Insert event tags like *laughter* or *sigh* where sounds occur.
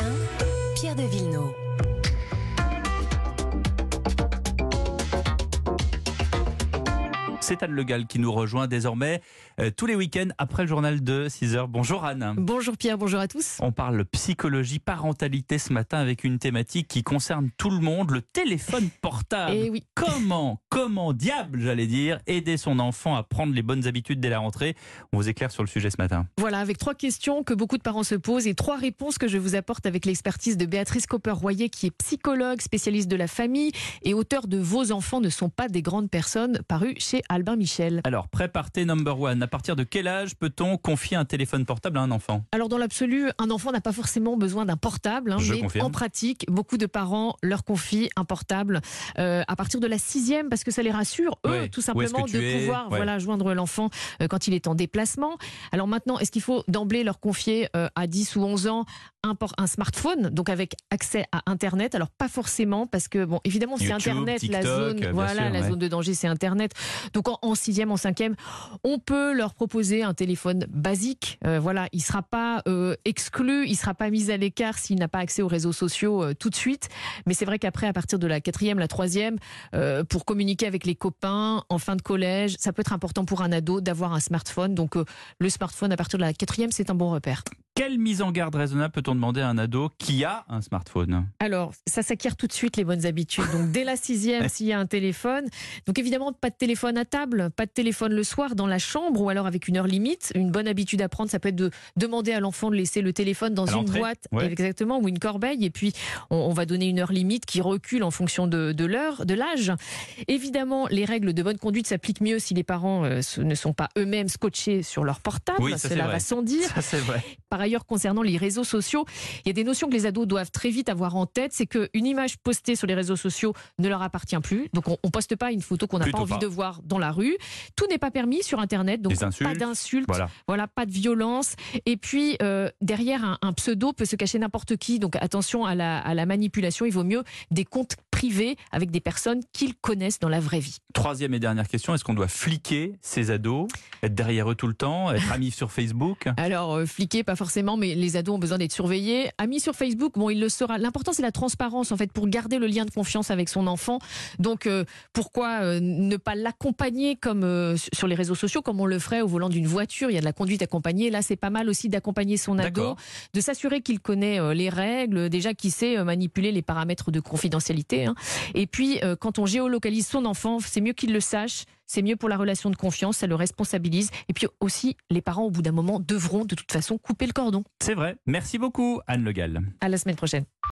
1, Pierre de Villeneuve. C'est Anne Le Gall qui nous rejoint désormais euh, tous les week-ends après le journal de 6h. Bonjour Anne. Bonjour Pierre, bonjour à tous. On parle psychologie, parentalité ce matin avec une thématique qui concerne tout le monde, le téléphone *laughs* portable. Et oui. Comment, comment, diable, j'allais dire, aider son enfant à prendre les bonnes habitudes dès la rentrée? On vous éclaire sur le sujet ce matin. Voilà, avec trois questions que beaucoup de parents se posent et trois réponses que je vous apporte avec l'expertise de Béatrice Copper-Royer, qui est psychologue, spécialiste de la famille et auteur de Vos enfants ne sont pas des grandes personnes, paru chez Albin Michel. Alors, préparez number one. À partir de quel âge peut-on confier un téléphone portable à un enfant? Alors, dans l'absolu, un enfant n'a pas forcément besoin d'un portable, hein, Je mais confirme. en pratique, beaucoup de parents leur confient un portable euh, à partir de la sixième parce que ça les rassure, eux, Ouais. tout simplement, de es? pouvoir Ouais. voilà, joindre l'enfant euh, quand il est en déplacement. Alors maintenant, est-ce qu'il faut d'emblée leur confier euh, à 10 ou 11 ans un, un smartphone, donc avec accès à Internet? Alors pas forcément, parce que, bon, évidemment, c'est Internet, la zone, voilà, sûr, la ouais. zone de danger, c'est Internet. Donc en, sixième, en cinquième, on peut leur proposer un téléphone basique. Euh, voilà, il sera pas euh, exclu, il sera pas mis à l'écart s'il n'a pas accès aux réseaux sociaux euh, tout de suite. Mais c'est vrai qu'après, à partir de la quatrième, la troisième, pour communiquer avec les copains en fin de collège, ça peut être important pour un ado d'avoir un smartphone. Donc le smartphone à partir de la quatrième, c'est un bon repère. Quelle mise en garde raisonnable peut-on demander à un ado qui a un smartphone? Alors, ça s'acquiert tout de suite les bonnes habitudes. Donc, dès la sixième, *laughs* s'il y a un téléphone. Donc, évidemment, pas de téléphone à table, pas de téléphone le soir dans la chambre ou alors avec une heure limite. Une bonne habitude à prendre, ça peut être de demander à l'enfant de laisser le téléphone dans une boîte, ouais. exactement, ou une corbeille. Et puis, on, on va donner une heure limite qui recule en fonction de, de l'heure, de l'âge. Évidemment, les règles de bonne conduite s'appliquent mieux si les parents euh, ne sont pas eux-mêmes scotchés sur leur portable. Oui, ça, c'est Cela va sans dire. Ça, c'est vrai. Par ailleurs, concernant les réseaux sociaux, il y a des notions que les ados doivent très vite avoir en tête. C'est qu'une image postée sur les réseaux sociaux ne leur appartient plus. Donc, on ne poste pas une photo qu'on n'a pas envie pas. de voir dans la rue. Tout n'est pas permis sur Internet. Donc, pas d'insultes. Voilà. Voilà, pas de violence. Et puis, euh, derrière un, un pseudo peut se cacher n'importe qui. Donc, attention à la, à la manipulation. Il vaut mieux des comptes privés avec des personnes qu'ils connaissent dans la vraie vie. Troisième et dernière question, est-ce qu'on doit fliquer ces ados? Être derrière eux tout le temps? Être amis sur Facebook? Alors, euh, fliquer, pas forcément, mais les ados ont besoin d'être surveillés. Amis sur Facebook, bon, il le sera. L'important, c'est la transparence, en fait, pour garder le lien de confiance avec son enfant. Donc, euh, pourquoi euh, ne pas l'accompagner comme euh, sur les réseaux sociaux, comme on le ferait au volant d'une voiture? Il y a de la conduite accompagnée. Là, c'est pas mal aussi d'accompagner son ado, de s'assurer qu'il connaît les règles, déjà qu'il sait manipuler les paramètres de confidentialité. hein. Et puis, quand on géolocalise son enfant, c'est mieux qu'il le sache. C'est mieux pour la relation de confiance, ça le responsabilise. Et puis aussi, les parents, au bout d'un moment, devront de toute façon couper le cordon. C'est vrai. Merci beaucoup, Anne Le Gall. À la semaine prochaine.